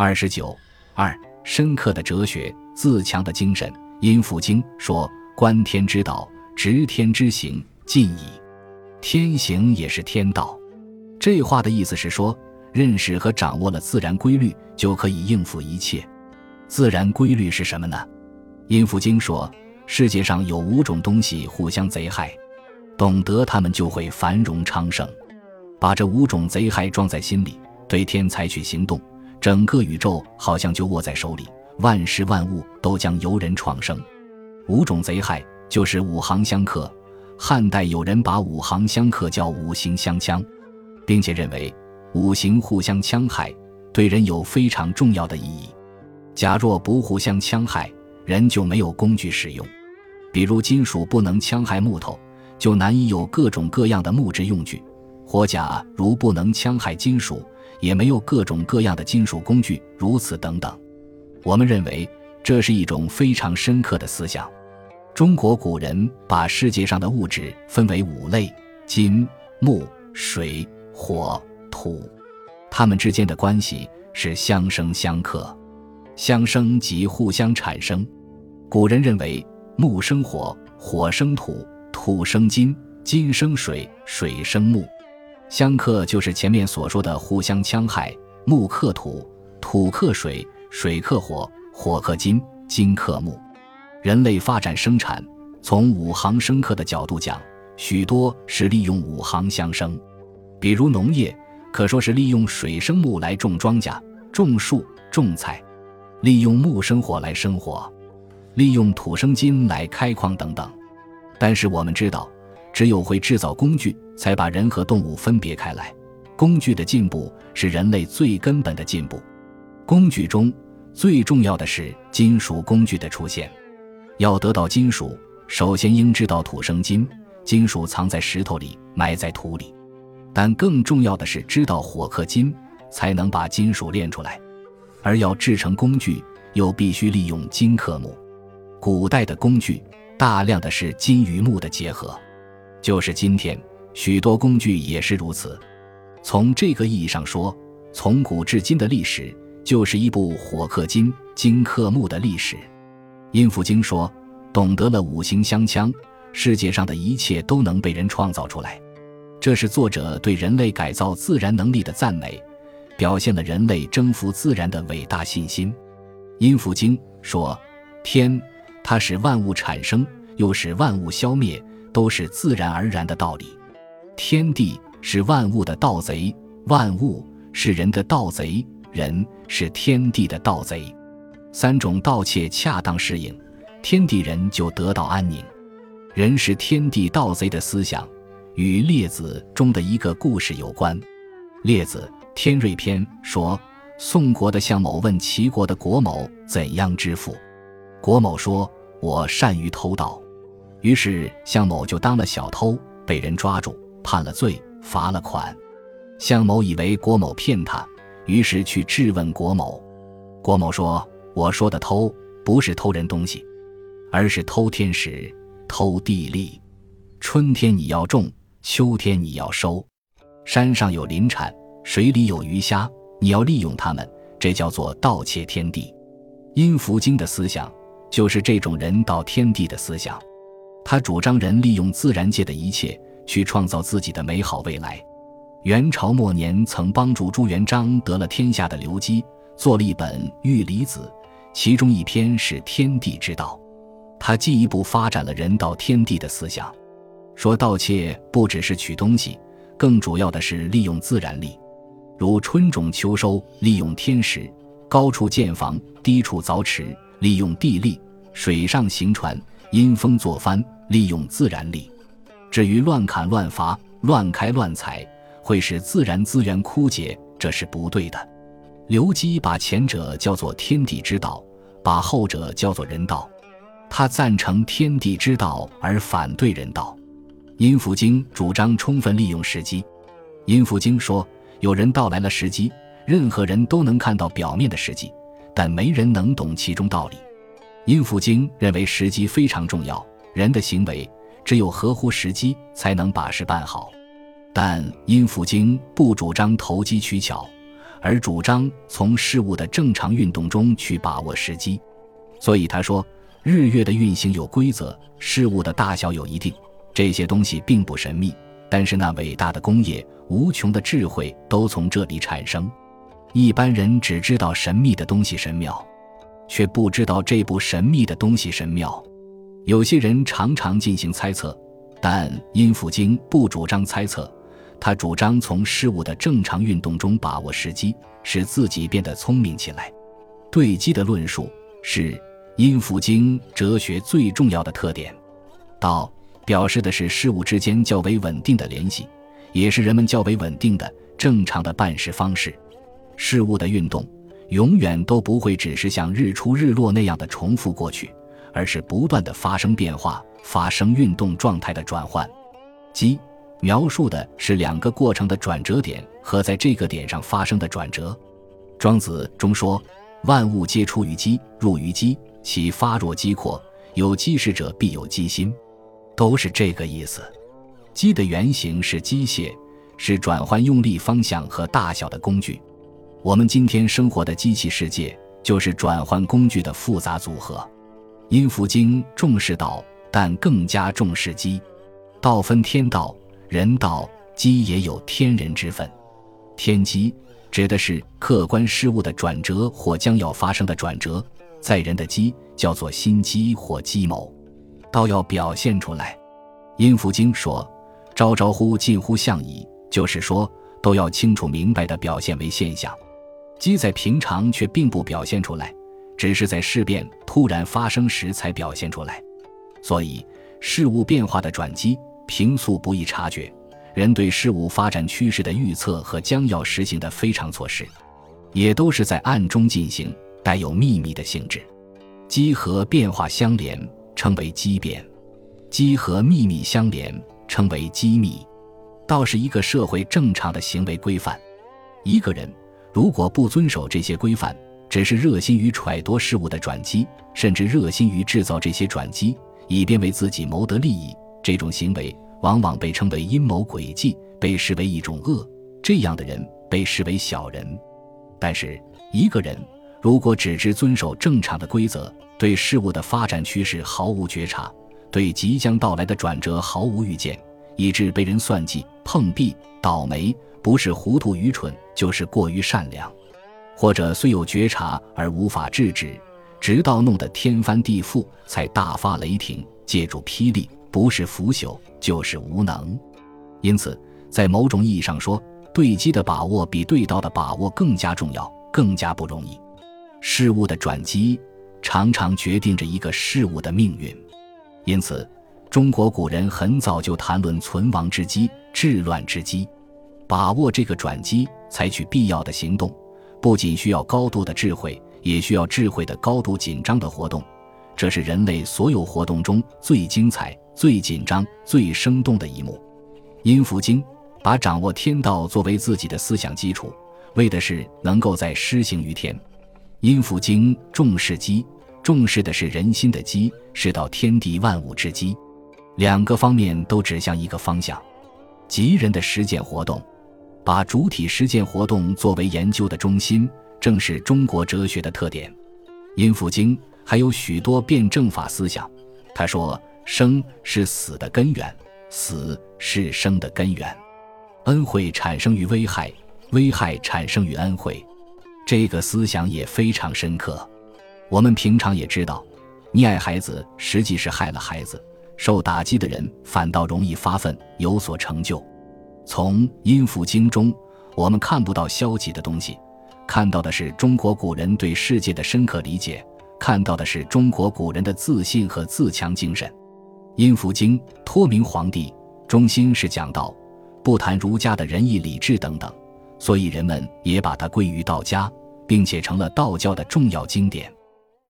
二十九二，深刻的哲学，自强的精神。阴符经说：“观天之道，执天之行，尽矣。天行也是天道。”这话的意思是说，认识和掌握了自然规律，就可以应付一切。自然规律是什么呢？阴符经说，世界上有五种东西互相贼害，懂得它们就会繁荣昌盛。把这五种贼害装在心里，对天采取行动，整个宇宙好像就握在手里。万事万物都将由人创生。五种贼害就是五行相克。汉代有人把五行相克叫五行相枪，并且认为五行互相戕害对人有非常重要的意义。假若不互相戕害，人就没有工具使用。比如金属不能戕害木头，就难以有各种各样的木质用具；火甲如不能戕害金属，也没有各种各样的金属工具。如此等等。我们认为这是一种非常深刻的思想。中国古人把世界上的物质分为五类：金、木、水、火、土，它们之间的关系是相生相克。相生即互相产生。古人认为木生火，火生土，土生金，金生水，水生木。相克就是前面所说的互相戕害，木克土，土克水。水克火，火克金，金克木。人类发展生产，从五行生克的角度讲，许多是利用五行相生。比如农业，可说是利用水生木来种庄稼、种树、种菜；利用木生火来生火；利用土生金来开矿等等。但是我们知道，只有会制造工具，才把人和动物分别开来。工具的进步是人类最根本的进步。工具中最重要的是金属工具的出现。要得到金属，首先应知道土生金，金属藏在石头里，埋在土里。但更重要的是知道火克金，才能把金属炼出来。而要制成工具，又必须利用金克木。古代的工具大量的是金与木的结合，就是今天许多工具也是如此。从这个意义上说，从古至今的历史。就是一部火克金、金克木的历史。阴符经说，懂得了五行相枪，世界上的一切都能被人创造出来。这是作者对人类改造自然能力的赞美，表现了人类征服自然的伟大信心。阴符经说，天它使万物产生，又使万物消灭，都是自然而然的道理。天地是万物的盗贼，万物是人的盗贼。人是天地的盗贼，三种盗窃恰当适应，天地人就得到安宁。人是天地盗贼的思想，与《列子》中的一个故事有关。《列子·天瑞篇》说，宋国的相某问齐国的国某怎样致富，国某说：“我善于偷盗。”于是向某就当了小偷，被人抓住，判了罪，罚了款。向某以为郭某骗他。于是去质问郭某，郭某说：“我说的偷不是偷人东西，而是偷天时、偷地利。春天你要种，秋天你要收。山上有林产，水里有鱼虾，你要利用它们，这叫做盗窃天地。”阴符经的思想就是这种人盗天地的思想，他主张人利用自然界的一切去创造自己的美好未来。元朝末年，曾帮助朱元璋得了天下的刘基做了一本《玉离子》，其中一篇是天地之道。他进一步发展了人道天地的思想，说盗窃不只是取东西，更主要的是利用自然力，如春种秋收，利用天时；高处建房，低处凿池，利用地利；水上行船，因风作帆，利用自然力。至于乱砍乱伐、乱开乱采，会使自然资源枯竭，这是不对的。刘基把前者叫做天地之道，把后者叫做人道。他赞成天地之道而反对人道。阴符经主张充分利用时机。阴符经说，有人到来了时机，任何人都能看到表面的时机，但没人能懂其中道理。阴符经认为时机非常重要，人的行为只有合乎时机，才能把事办好。但阴符经不主张投机取巧，而主张从事物的正常运动中去把握时机。所以他说，日月的运行有规则，事物的大小有一定，这些东西并不神秘。但是那伟大的工业、无穷的智慧都从这里产生。一般人只知道神秘的东西神妙，却不知道这部神秘的东西神妙。有些人常常进行猜测，但阴符经不主张猜测，他主张从事物的正常运动中把握时机，使自己变得聪明起来。对机的论述是阴符经哲学最重要的特点。道表示的是事物之间较为稳定的联系，也是人们较为稳定的正常的办事方式。事物的运动永远都不会只是像日出日落那样的重复过去，而是不断的发生变化，发生运动状态的转换。机描述的是两个过程的转折点和在这个点上发生的转折。庄子中说：“万物皆出于机，入于机，其发若机括。有机识者，必有机心。”都是这个意思。机的原型是机械，是转换用力方向和大小的工具。我们今天生活的机器世界，就是转换工具的复杂组合。阴符经重视道，但更加重视机。道分天道、人道，机也有天人之分。天机指的是客观事物的转折或将要发生的转折，在人的机叫做心机或机谋，道要表现出来。阴符经说：“朝朝乎近乎象矣”，就是说都要清楚明白地表现为现象。机在平常却并不表现出来，只是在事变突然发生时才表现出来。所以，事物变化的转机平素不易察觉。人对事物发展趋势的预测和将要实行的非常措施，也都是在暗中进行，带有秘密的性质。机和变化相连，称为机变；机和秘密相连，称为机密。倒是一个社会正常的行为规范。一个人。如果不遵守这些规范，只是热心于揣度事物的转机，甚至热心于制造这些转机，以便为自己谋得利益，这种行为往往被称为阴谋诡计，被视为一种恶。这样的人被视为小人。但是，一个人如果只知遵守正常的规则，对事物的发展趋势毫无觉察，对即将到来的转折毫无预见，以致被人算计、碰壁、倒霉。不是糊涂愚蠢，就是过于善良，或者虽有觉察而无法制止，直到弄得天翻地覆才大发雷霆，借助霹雳，不是腐朽就是无能。因此，在某种意义上说，对机的把握比对道的把握更加重要，更加不容易。事物的转机常常决定着一个事物的命运，因此，中国古人很早就谈论存亡之机、治乱之机。把握这个转机，采取必要的行动，不仅需要高度的智慧，也需要智慧的高度紧张的活动。这是人类所有活动中最精彩、最紧张、最生动的一幕。阴符经把掌握天道作为自己的思想基础，为的是能够在施行于天。阴符经重视机，重视的是人心的机，是到天地万物之机。两个方面都指向一个方向，即人的实践活动。把主体实践活动作为研究的中心，正是中国哲学的特点。阴符经还有许多辩证法思想。他说：“生是死的根源，死是生的根源。恩惠产生于危害，危害产生于恩惠。”这个思想也非常深刻。我们平常也知道，溺爱孩子实际是害了孩子，受打击的人反倒容易发愤，有所成就。从阴符经中，我们看不到消极的东西，看到的是中国古人对世界的深刻理解，看到的是中国古人的自信和自强精神。阴符经托名皇帝，中心是讲道，不谈儒家的仁义礼智等等，所以人们也把它归于道家，并且成了道教的重要经典。